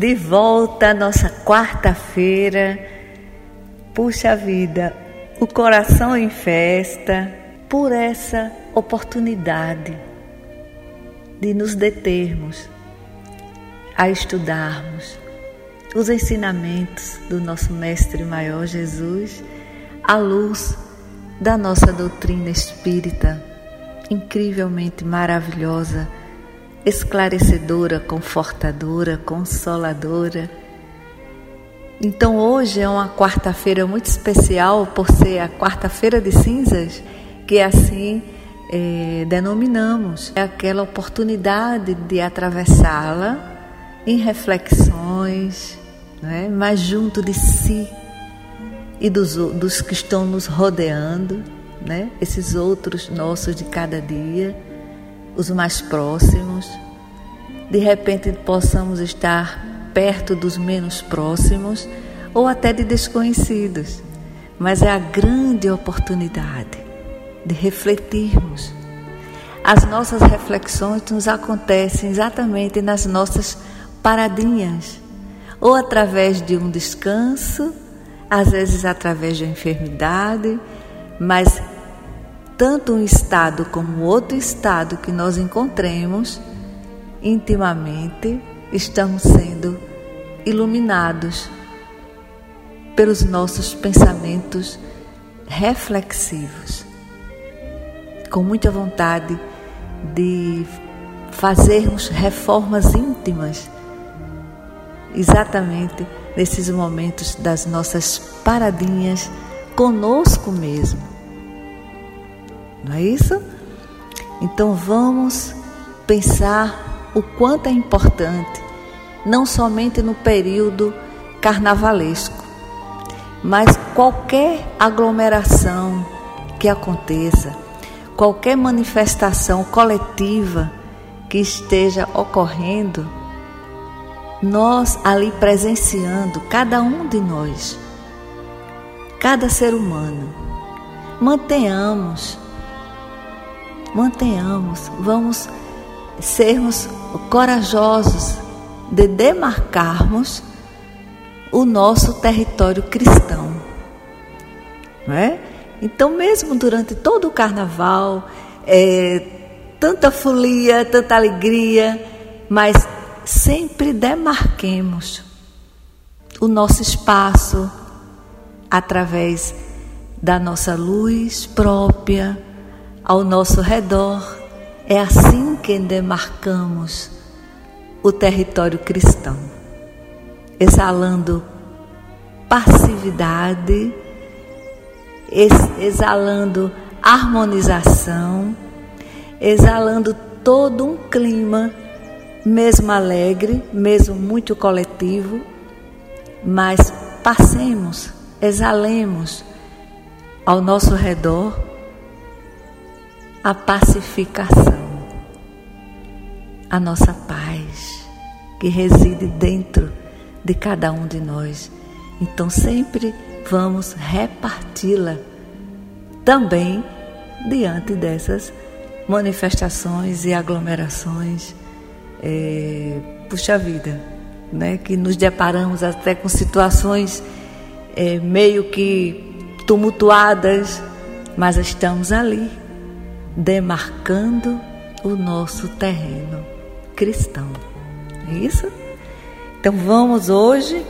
De volta à nossa quarta-feira. Puxa vida, o coração em festa por essa oportunidade de nos determos a estudarmos os ensinamentos do nosso Mestre Maior Jesus à luz da nossa doutrina espírita, incrivelmente maravilhosa esclarecedora, confortadora, consoladora. Então hoje é uma quarta-feira muito especial por ser a quarta-feira de cinzas, que assim é, denominamos. É aquela oportunidade de atravessá-la em reflexões, né? junto de si e dos, dos que estão nos rodeando, né? esses outros nossos de cada dia os mais próximos, de repente possamos estar perto dos menos próximos ou até de desconhecidos, mas é a grande oportunidade de refletirmos. As nossas reflexões nos acontecem exatamente nas nossas paradinhas, ou através de um descanso, às vezes através de enfermidade, mas tanto um estado como outro estado que nós encontremos, intimamente estamos sendo iluminados pelos nossos pensamentos reflexivos, com muita vontade de fazermos reformas íntimas, exatamente nesses momentos das nossas paradinhas conosco mesmo não é isso? Então vamos pensar o quanto é importante, não somente no período carnavalesco, mas qualquer aglomeração que aconteça, qualquer manifestação coletiva que esteja ocorrendo, nós ali presenciando, cada um de nós, cada ser humano, mantenhamos mantenhamos, vamos sermos corajosos de demarcarmos o nosso território cristão. Não é? Então, mesmo durante todo o carnaval, é, tanta folia, tanta alegria, mas sempre demarquemos o nosso espaço através da nossa luz própria ao nosso redor. É assim que demarcamos o território cristão, exalando passividade, exalando harmonização, exalando todo um clima, mesmo alegre, mesmo muito coletivo, mas passemos, exalemos ao nosso redor a pacificação, a nossa paz que reside dentro de cada um de nós. Então sempre vamos reparti-la também diante dessas manifestações e aglomerações. É, puxa vida, né? que nos deparamos até com situações é, meio que tumultuadas, mas estamos ali demarcando o nosso terreno cristão. É isso? Então vamos hoje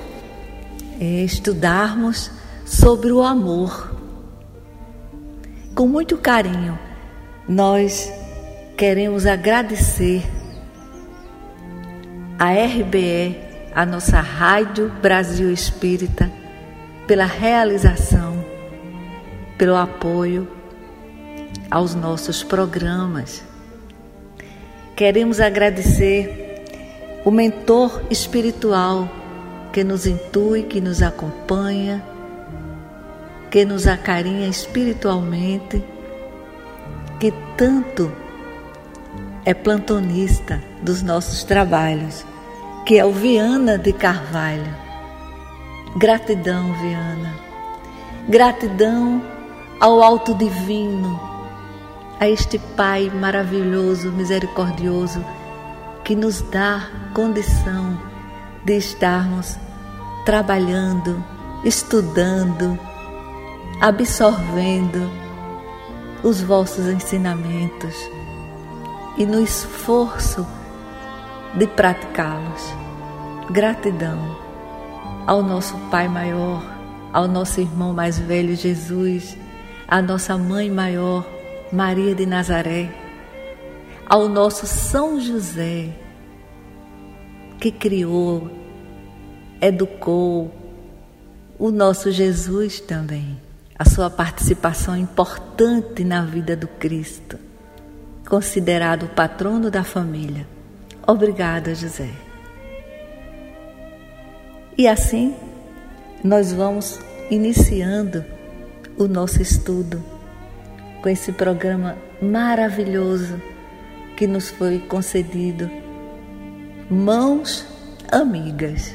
é, estudarmos sobre o amor. Com muito carinho, nós queremos agradecer a RBE, a nossa Rádio Brasil Espírita, pela realização, pelo apoio aos nossos programas. Queremos agradecer o mentor espiritual que nos intui, que nos acompanha, que nos acarinha espiritualmente, que tanto é plantonista dos nossos trabalhos, que é o Viana de Carvalho. Gratidão, Viana. Gratidão ao Alto Divino, a este Pai maravilhoso, misericordioso, que nos dá condição de estarmos trabalhando, estudando, absorvendo os vossos ensinamentos e no esforço de praticá-los. Gratidão ao nosso Pai maior, ao nosso irmão mais velho Jesus, à nossa mãe maior, Maria de Nazaré, ao nosso São José, que criou, educou o nosso Jesus também, a sua participação importante na vida do Cristo, considerado o patrono da família. Obrigada, José. E assim, nós vamos iniciando o nosso estudo com esse programa maravilhoso que nos foi concedido Mãos Amigas,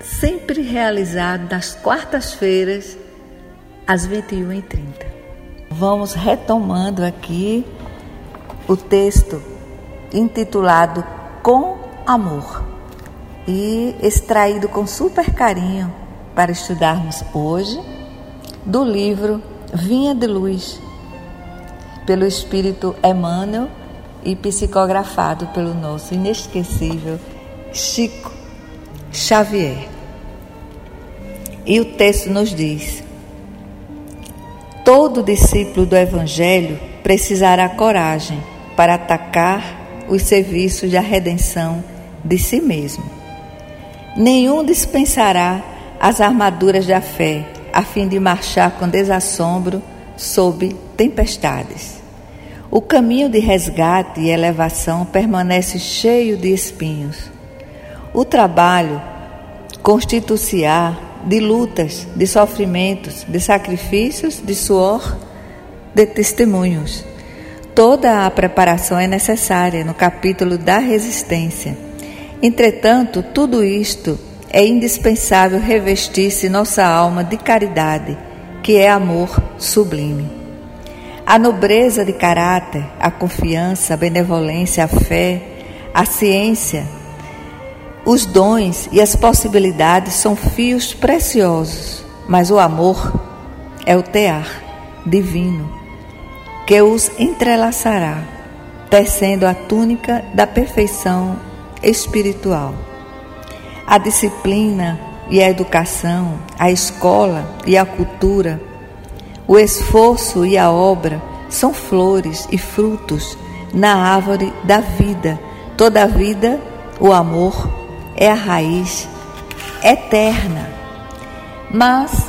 sempre realizado nas quartas-feiras, às 21h30. Vamos retomando aqui o texto intitulado Com Amor e extraído com super carinho para estudarmos hoje do livro Vinha de Luz, pelo Espírito Emmanuel e psicografado pelo nosso inesquecível Chico Xavier. E o texto nos diz: Todo discípulo do Evangelho precisará coragem para atacar os serviços da redenção de si mesmo. Nenhum dispensará as armaduras da fé, a fim de marchar com desassombro sob tempestades. O caminho de resgate e elevação permanece cheio de espinhos. O trabalho constitui-se-á de lutas, de sofrimentos, de sacrifícios, de suor, de testemunhos. Toda a preparação é necessária no capítulo da resistência. Entretanto, tudo isto é indispensável revestir-se nossa alma de caridade, que é amor sublime. A nobreza de caráter, a confiança, a benevolência, a fé, a ciência, os dons e as possibilidades são fios preciosos, mas o amor é o tear divino que os entrelaçará, tecendo a túnica da perfeição espiritual. A disciplina e a educação, a escola e a cultura, o esforço e a obra são flores e frutos na árvore da vida. Toda a vida, o amor é a raiz eterna. Mas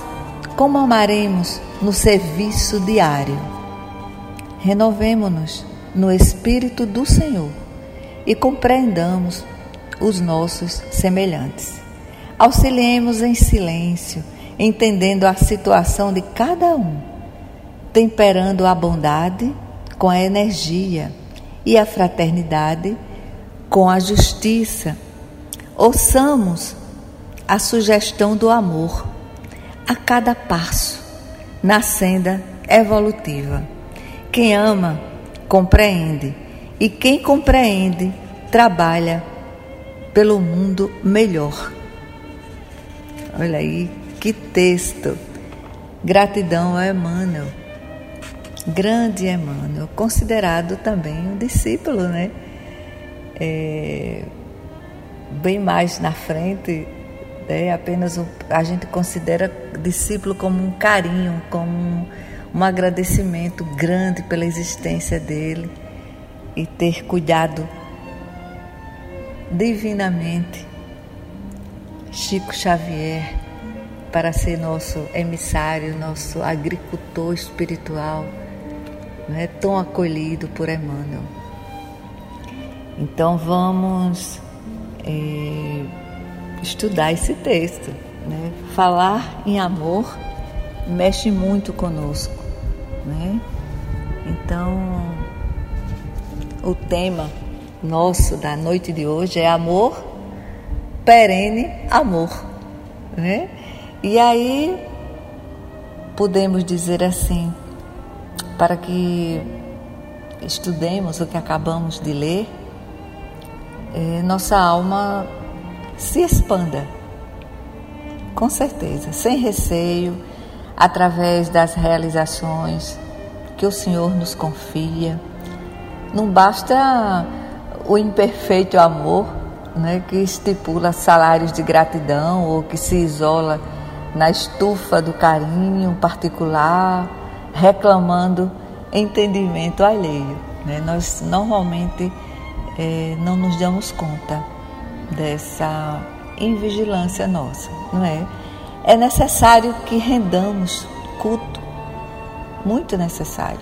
como amaremos no serviço diário? Renovemo-nos no Espírito do Senhor e compreendamos os nossos semelhantes. Auxiliemos em silêncio, entendendo a situação de cada um, temperando a bondade com a energia e a fraternidade com a justiça Ouçamos a sugestão do amor a cada passo na senda evolutiva. Quem ama, compreende, e quem compreende, trabalha pelo mundo melhor. Olha aí, que texto! Gratidão a Emmanuel, grande Emmanuel, considerado também um discípulo, né? É, bem mais na frente, é apenas um, a gente considera discípulo como um carinho, como um, um agradecimento grande pela existência dele e ter cuidado divinamente Chico Xavier para ser nosso emissário, nosso agricultor espiritual, não é tão acolhido por Emmanuel. Então vamos é, estudar esse texto. Né? Falar em amor mexe muito conosco. Né? Então, o tema nosso da noite de hoje é amor, perene amor. Né? E aí, podemos dizer assim, para que estudemos o que acabamos de ler, é, nossa alma se expanda, com certeza, sem receio, através das realizações que o Senhor nos confia. Não basta o imperfeito amor, né, que estipula salários de gratidão ou que se isola na estufa do carinho particular, reclamando entendimento alheio. Né? Nós normalmente é, não nos damos conta dessa invigilância nossa, não é? É necessário que rendamos culto, muito necessário,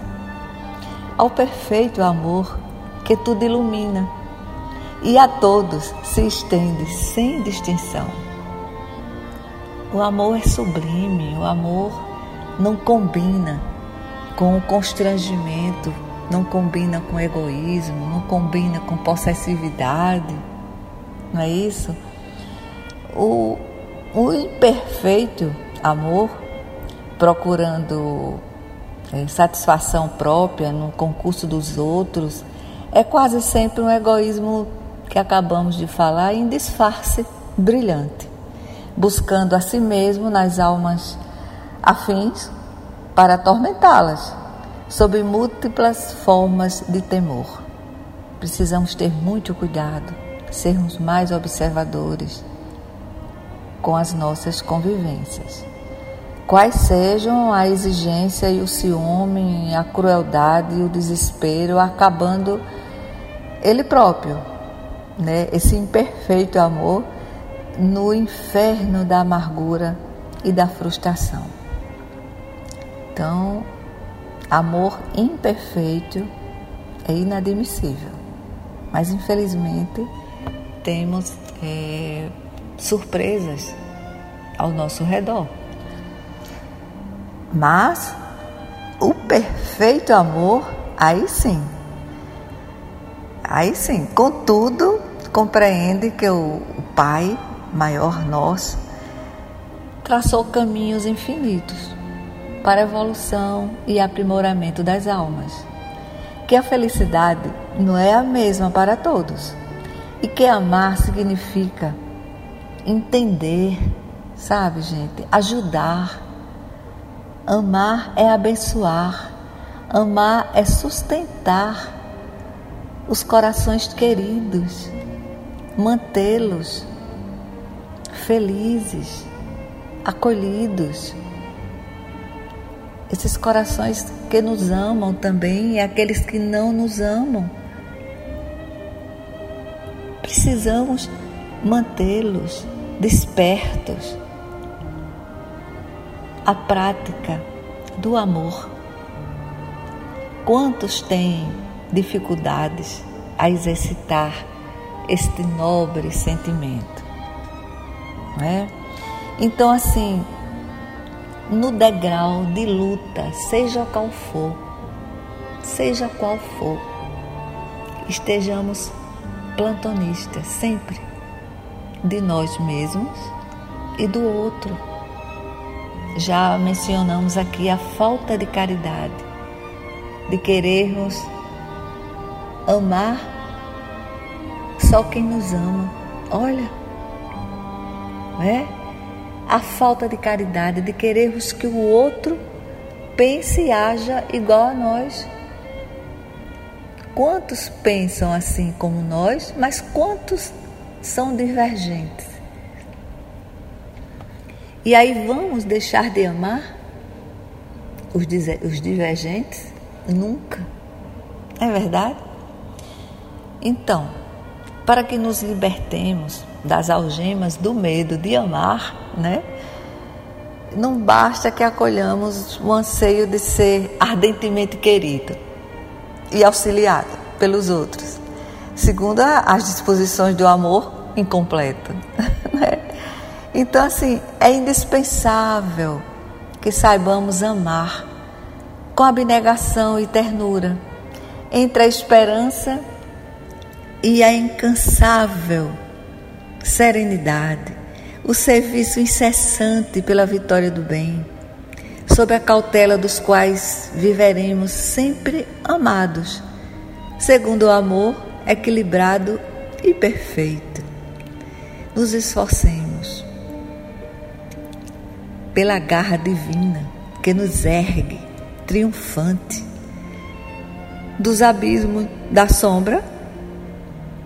ao perfeito amor que tudo ilumina e a todos se estende sem distinção. O amor é sublime, o amor não combina com o constrangimento, não combina com egoísmo, não combina com possessividade, não é isso? O, o imperfeito amor, procurando é, satisfação própria no concurso dos outros, é quase sempre um egoísmo que acabamos de falar em disfarce brilhante, buscando a si mesmo nas almas afins para atormentá-las sob múltiplas formas de temor. Precisamos ter muito cuidado, sermos mais observadores com as nossas convivências. Quais sejam a exigência e o ciúme, a crueldade e o desespero, acabando ele próprio, né? esse imperfeito amor, no inferno da amargura e da frustração. Então, amor imperfeito é inadmissível. Mas, infelizmente, temos é, surpresas ao nosso redor. Mas o perfeito amor, aí sim. Aí sim, contudo, compreende que o, Pai maior nosso traçou caminhos infinitos para a evolução e aprimoramento das almas. Que a felicidade não é a mesma para todos e que amar significa entender, sabe, gente? Ajudar. Amar é abençoar. Amar é sustentar os corações queridos, mantê-los felizes, acolhidos esses corações que nos amam também e aqueles que não nos amam. Precisamos mantê-los despertos. A prática do amor. Quantos têm dificuldades a exercitar este nobre sentimento? Não é? Então, assim, no degrau de luta, seja qual for, seja qual for, estejamos plantonistas sempre de nós mesmos e do outro. Já mencionamos aqui a falta de caridade, de querermos amar só quem nos ama. Olha, é? a falta de caridade, de querermos que o outro pense e haja igual a nós. Quantos pensam assim como nós, mas quantos são divergentes? E aí vamos deixar de amar os, os divergentes? Nunca. É verdade? Então, para que nos libertemos das algemas do medo de amar, né? Não basta que acolhamos o anseio de ser ardentemente querido e auxiliado pelos outros, segundo as disposições do amor incompleto. Né? Então, assim, é indispensável que saibamos amar com abnegação e ternura, entre a esperança e a incansável serenidade, o serviço incessante pela vitória do bem, sob a cautela dos quais viveremos sempre amados, segundo o amor equilibrado e perfeito. Nos esforcemos pela garra divina que nos ergue triunfante dos abismos da sombra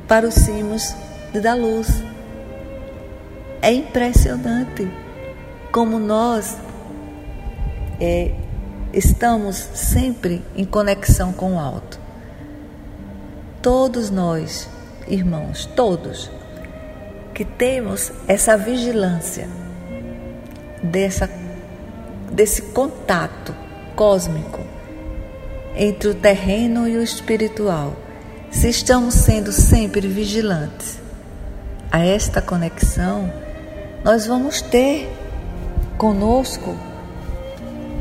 para os cimos da luz. É impressionante como nós é, estamos sempre em conexão com o alto. Todos nós, irmãos, todos, que temos essa vigilância dessa, desse contato cósmico entre o terreno e o espiritual, se estamos sendo sempre vigilantes a esta conexão, nós vamos ter conosco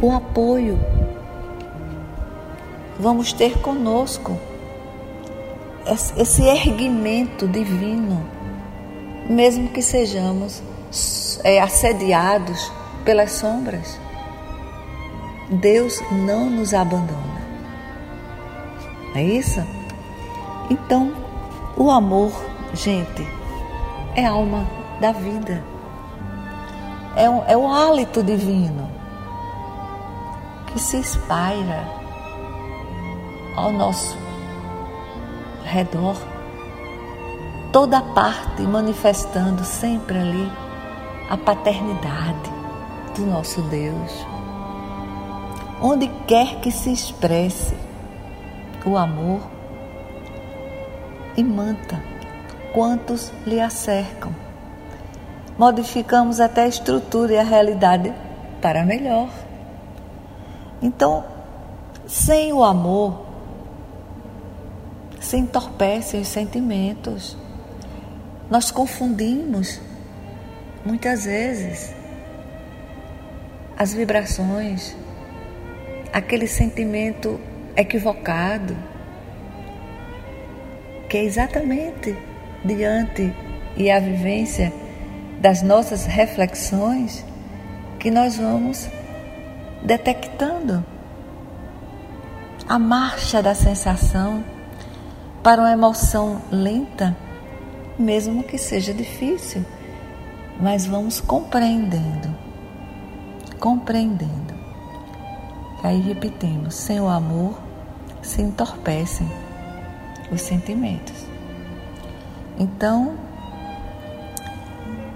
o apoio, vamos ter conosco esse erguimento divino, mesmo que sejamos é, assediados pelas sombras. Deus não nos abandona. É isso? Então, o amor, gente, é alma da vida. É, um, é o hálito divino que se espalha ao nosso redor, toda parte manifestando sempre ali a paternidade do nosso Deus. Onde quer que se expresse o amor, imanta quantos lhe acercam. Modificamos até a estrutura e a realidade para melhor. Então, sem o amor, se entorpecem os sentimentos. Nós confundimos, muitas vezes, as vibrações, aquele sentimento equivocado, que é exatamente diante e a vivência das nossas reflexões que nós vamos detectando a marcha da sensação para uma emoção lenta, mesmo que seja difícil, mas vamos compreendendo, compreendendo. Aí repetimos: sem o amor se entorpecem os sentimentos. Então,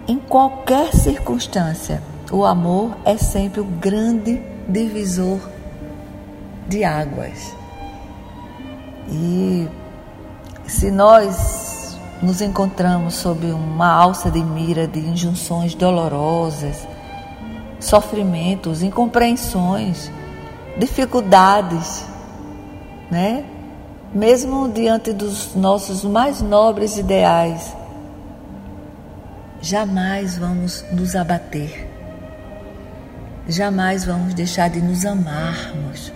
em qualquer circunstância, o amor é sempre o grande divisor de águas. E se nós nos encontramos sob uma alça de mira de injunções dolorosas, sofrimentos, incompreensões, dificuldades, né? Mesmo diante dos nossos mais nobres ideais, jamais vamos nos abater, jamais vamos deixar de nos amarmos,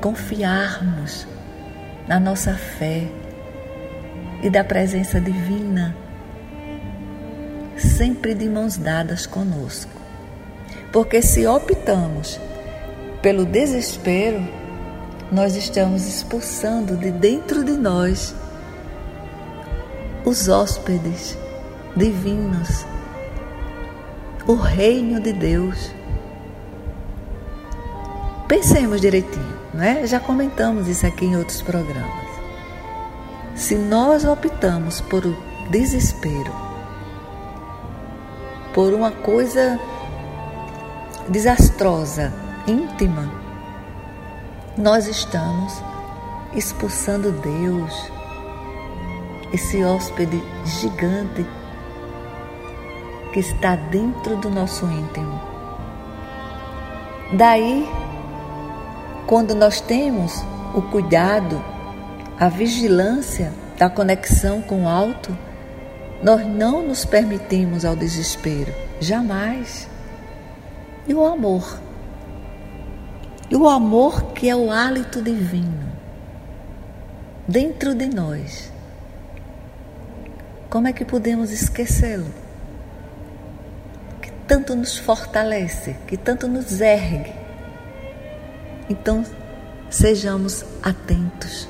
confiarmos na nossa fé e da presença divina, sempre de mãos dadas conosco. Porque se optamos pelo desespero, nós estamos expulsando de dentro de nós os hóspedes divinos, o reino de Deus. Pensemos direitinho, né? Já comentamos isso aqui em outros programas. Se nós optamos por o desespero, por uma coisa desastrosa, íntima, nós estamos expulsando Deus, esse hóspede gigante que está dentro do nosso íntimo. Daí, quando nós temos o cuidado, a vigilância da conexão com o alto, Nós não nos permitimos ao desespero, jamais. E o amor? E o amor que é o hálito divino dentro de nós. Como é que podemos esquecê-lo? Que tanto nos fortalece, que tanto nos ergue. Então, sejamos atentos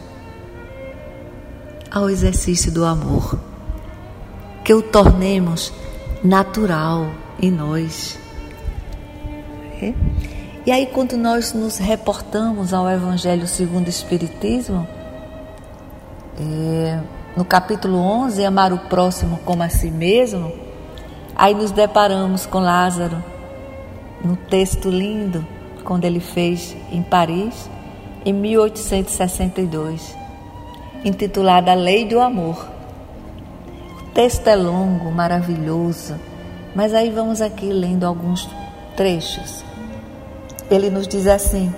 ao exercício do amor, que o tornemos natural em nós. É? E aí, quando nós nos reportamos ao Evangelho segundo o Espiritismo, é, no capítulo 11, Amar o próximo como a si mesmo, aí nos deparamos com Lázaro, no texto lindo, quando ele fez em Paris, em 1862, intitulada A Lei do Amor. O texto é longo, maravilhoso, mas aí vamos aqui lendo alguns trechos. Ele nos diz assim: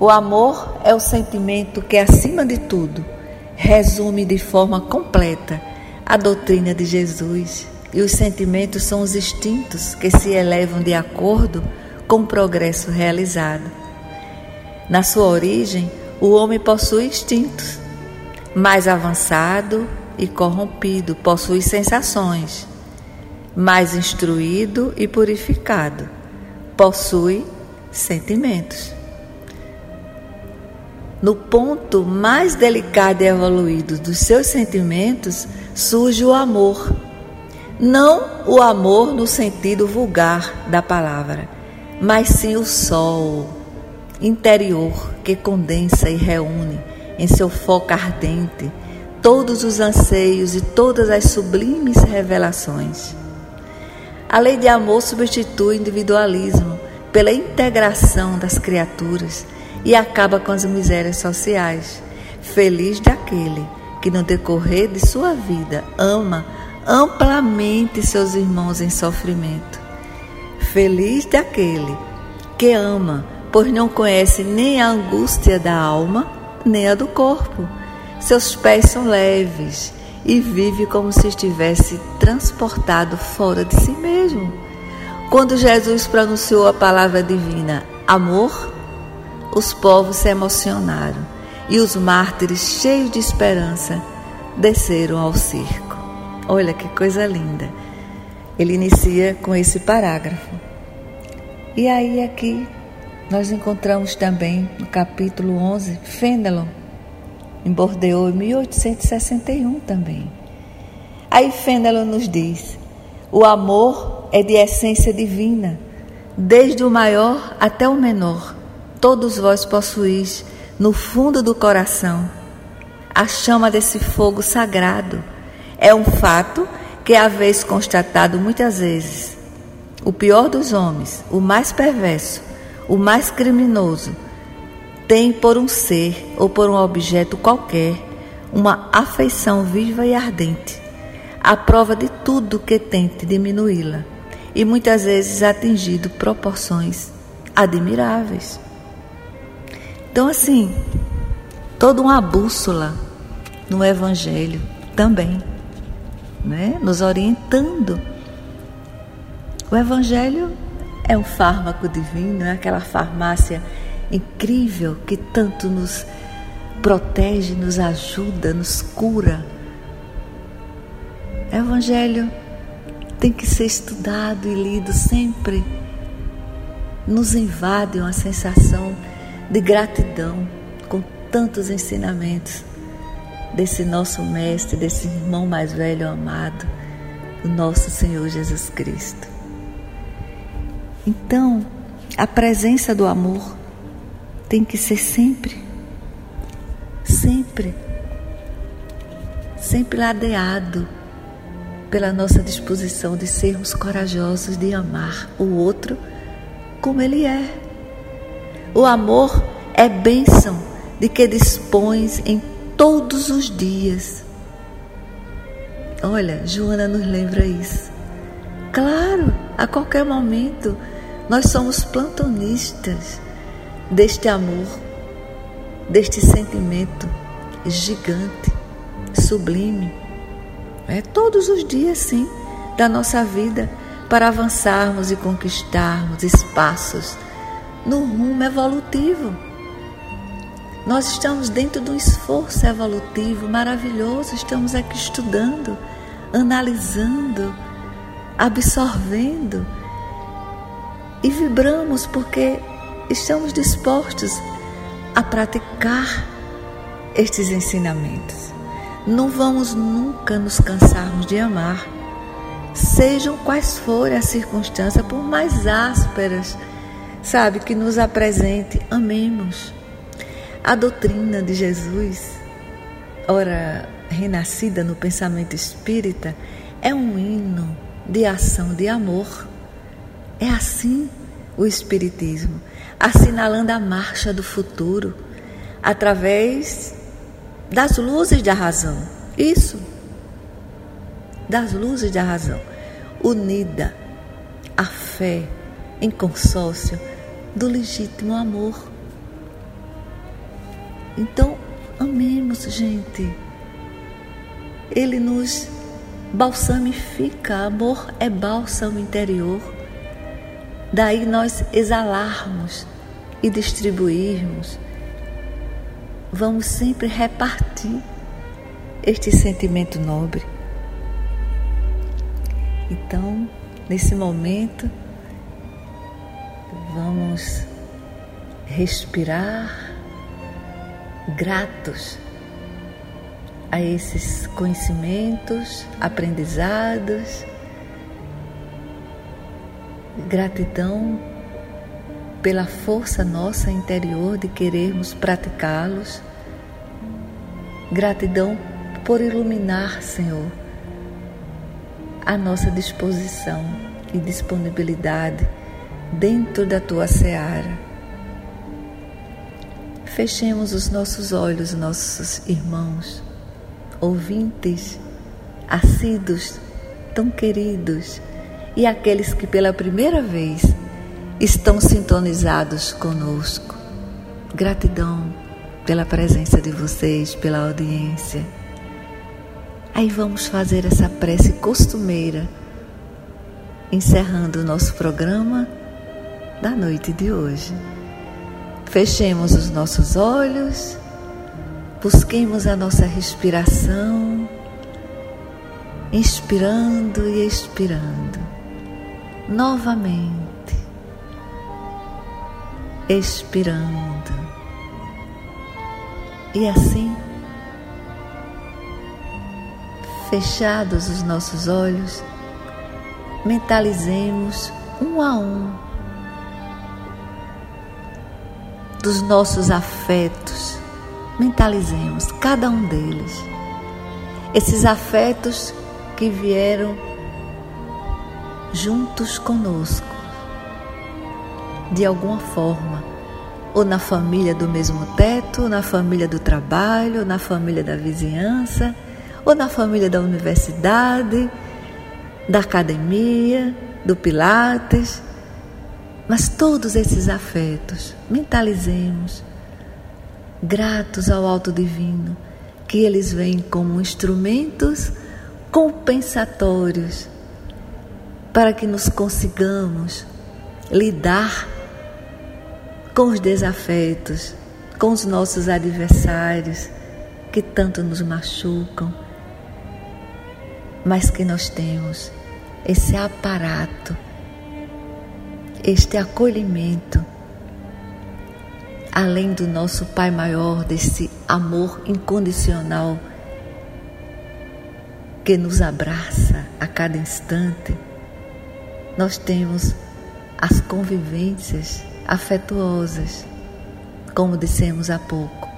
o amor é o sentimento que, acima de tudo, resume de forma completa a doutrina de Jesus. E os sentimentos são os instintos que se elevam de acordo com o progresso realizado. Na sua origem, o homem possui instintos. Mais avançado e corrompido, possui sensações. Mais instruído e purificado, possui sentimentos. No ponto mais delicado e evoluído dos seus sentimentos surge o amor. Não o amor no sentido vulgar da palavra, mas sim o sol interior que condensa e reúne em seu foco ardente todos os anseios e todas as sublimes revelações. A lei de amor substitui o individualismo pela integração das criaturas e acaba com as misérias sociais. Feliz daquele que, no decorrer de sua vida, ama amplamente seus irmãos em sofrimento. Feliz daquele que ama, pois não conhece nem a angústia da alma, nem a do corpo. Seus pés são leves e vive como se estivesse transportado fora de si mesmo. Quando Jesus pronunciou a palavra divina, amor, os povos se emocionaram e os mártires, cheios de esperança, desceram ao circo. Olha que coisa linda. Ele inicia com esse parágrafo. E aí aqui nós encontramos também no capítulo 11 Fenelon, em Bordeaux, em 1861 também. Aí Fenelon nos diz: o amor é de essência divina, desde o maior até o menor todos vós possuís no fundo do coração a chama desse fogo sagrado. É um fato que haveis constatado muitas vezes. O pior dos homens, o mais perverso, o mais criminoso, tem por um ser ou por um objeto qualquer uma afeição viva e ardente, à prova de tudo que tente diminuí-la, e muitas vezes atingido proporções admiráveis. Então, assim, toda uma bússola no Evangelho também, né? nos orientando. O Evangelho é um fármaco divino, é aquela farmácia incrível que tanto nos protege, nos ajuda, nos cura. Evangelho tem que ser estudado e lido sempre. Nos invade uma sensação de gratidão com tantos ensinamentos desse nosso mestre, desse irmão mais velho amado, o nosso Senhor Jesus Cristo. Então, a presença do amor tem que ser sempre, sempre, sempre ladeado pela nossa disposição de sermos corajosos de amar o outro como ele é. O amor é bênção de que dispões em todos os dias. Olha, Joana nos lembra isso. Claro, a qualquer momento nós somos plantonistas deste amor, deste sentimento gigante, sublime, É todos os dias, sim, da nossa vida para avançarmos e conquistarmos espaços no rumo evolutivo. Nós estamos dentro de um esforço evolutivo maravilhoso, estamos aqui estudando, analisando, absorvendo e vibramos porque estamos dispostos a praticar estes ensinamentos. Não vamos nunca nos cansarmos de amar sejam quais forem as circunstâncias, por mais ásperas, sabe, que nos apresente, amemos. A doutrina de Jesus, ora renascida no pensamento espírita, é um hino de ação de amor. É assim o Espiritismo, assinalando a marcha do futuro através das luzes da razão. Isso das luzes da razão, unida à fé em consórcio do legítimo amor. Então, amemos, gente. Ele nos balsamifica. Amor é bálsamo interior. Daí nós exalarmos e distribuirmos. Vamos sempre repartir este sentimento nobre. Então, nesse momento, vamos respirar gratos a esses conhecimentos, aprendizados, gratidão pela força nossa interior de querermos praticá-los, gratidão por iluminar, Senhor, à nossa disposição e disponibilidade dentro da tua seara. Fechemos os nossos olhos, nossos irmãos, ouvintes, assíduos, tão queridos, e aqueles que pela primeira vez estão sintonizados conosco. Gratidão pela presença de vocês, pela audiência. Aí vamos fazer essa prece costumeira, encerrando o nosso programa da noite de hoje. Fechemos os nossos olhos, busquemos a nossa respiração, inspirando e expirando, novamente, expirando, e assim fechados os nossos olhos, mentalizemos um a um dos nossos afetos, mentalizemos cada um deles. Esses afetos que vieram juntos conosco, de alguma forma, ou na família do mesmo teto, na família do trabalho, na família da vizinhança ou na família da universidade, da academia, do Pilates. Mas todos esses afetos, mentalizemos, gratos ao Alto Divino, que eles vêm como instrumentos compensatórios para que nos consigamos lidar com os desafetos, com os nossos adversários que tanto nos machucam mas que nós temos esse aparato, este acolhimento, além do nosso Pai maior, desse amor incondicional que nos abraça a cada instante, nós temos as convivências afetuosas, como dissemos há pouco,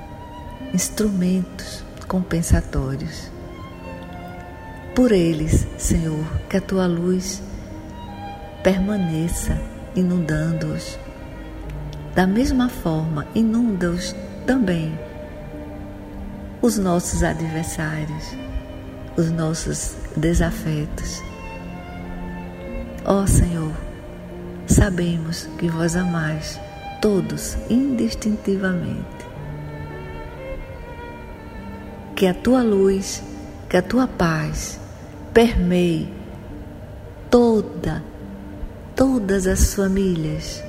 instrumentos compensatórios por eles, Senhor, que a tua luz permaneça inundando-os. Da mesma forma, inunda-os também os nossos adversários, os nossos desafetos. Ó Senhor, sabemos que vós amais todos indistintivamente. Que a tua luz, que a tua paz permeie toda, todas as famílias,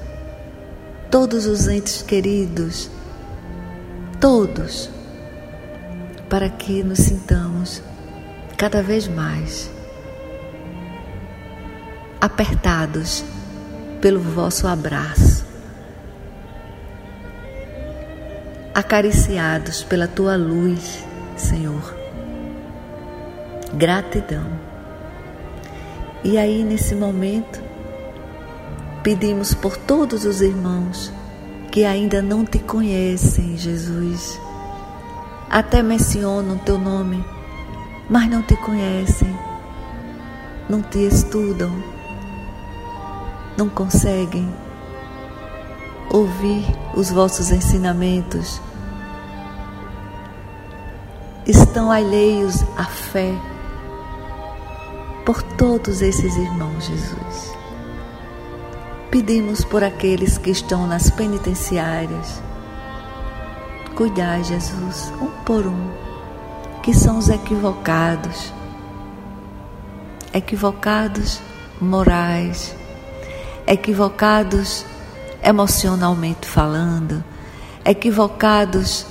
todos os entes queridos, todos, para que nos sintamos cada vez mais apertados pelo vosso abraço, acariciados pela tua luz, Senhor. Gratidão. E aí, nesse momento, pedimos por todos os irmãos que ainda não te conhecem, Jesus. Até mencionam teu nome, mas não te conhecem, não te estudam, não conseguem ouvir os vossos ensinamentos, estão alheios à fé por todos esses irmãos, Jesus. Pedimos por aqueles que estão nas penitenciárias. Cuidai, Jesus, um por um, que são os equivocados, equivocados morais, equivocados emocionalmente falando, equivocados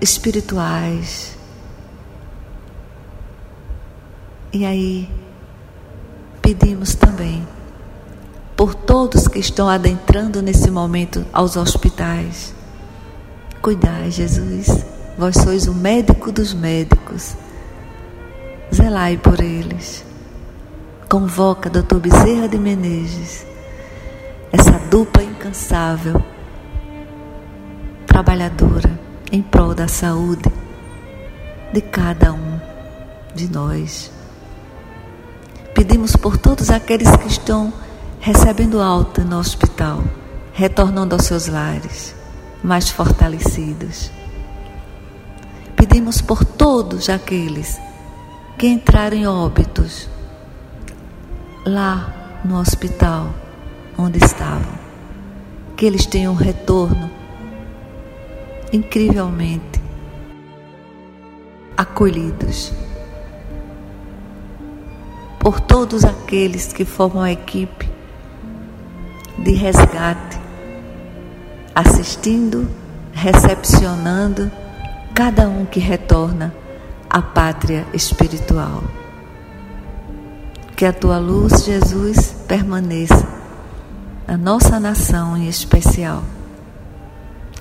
espirituais. E aí, pedimos também por todos que estão adentrando nesse momento aos hospitais. Cuidai, Jesus, vós sois o médico dos médicos. Zelai por eles convoca Dr. Bezerra de Menezes, essa dupla incansável, trabalhadora em prol da saúde de cada um de nós. Pedimos por todos aqueles que estão recebendo alta no hospital, retornando aos seus lares, mais fortalecidos. Pedimos por todos aqueles que entraram em óbitos lá no hospital onde estavam. Que eles tenham um retorno incrivelmente acolhidos por todos aqueles que formam a equipe de resgate, assistindo, recepcionando cada um que retorna à pátria espiritual. Que a tua luz, Jesus, permaneça na nossa nação em especial.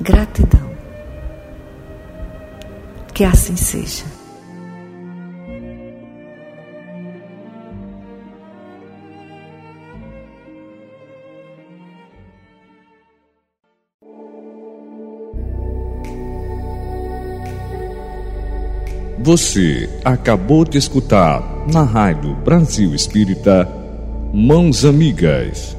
Gratidão. Que assim seja. Você acabou de escutar na Rádio Brasil Espírita Mãos Amigas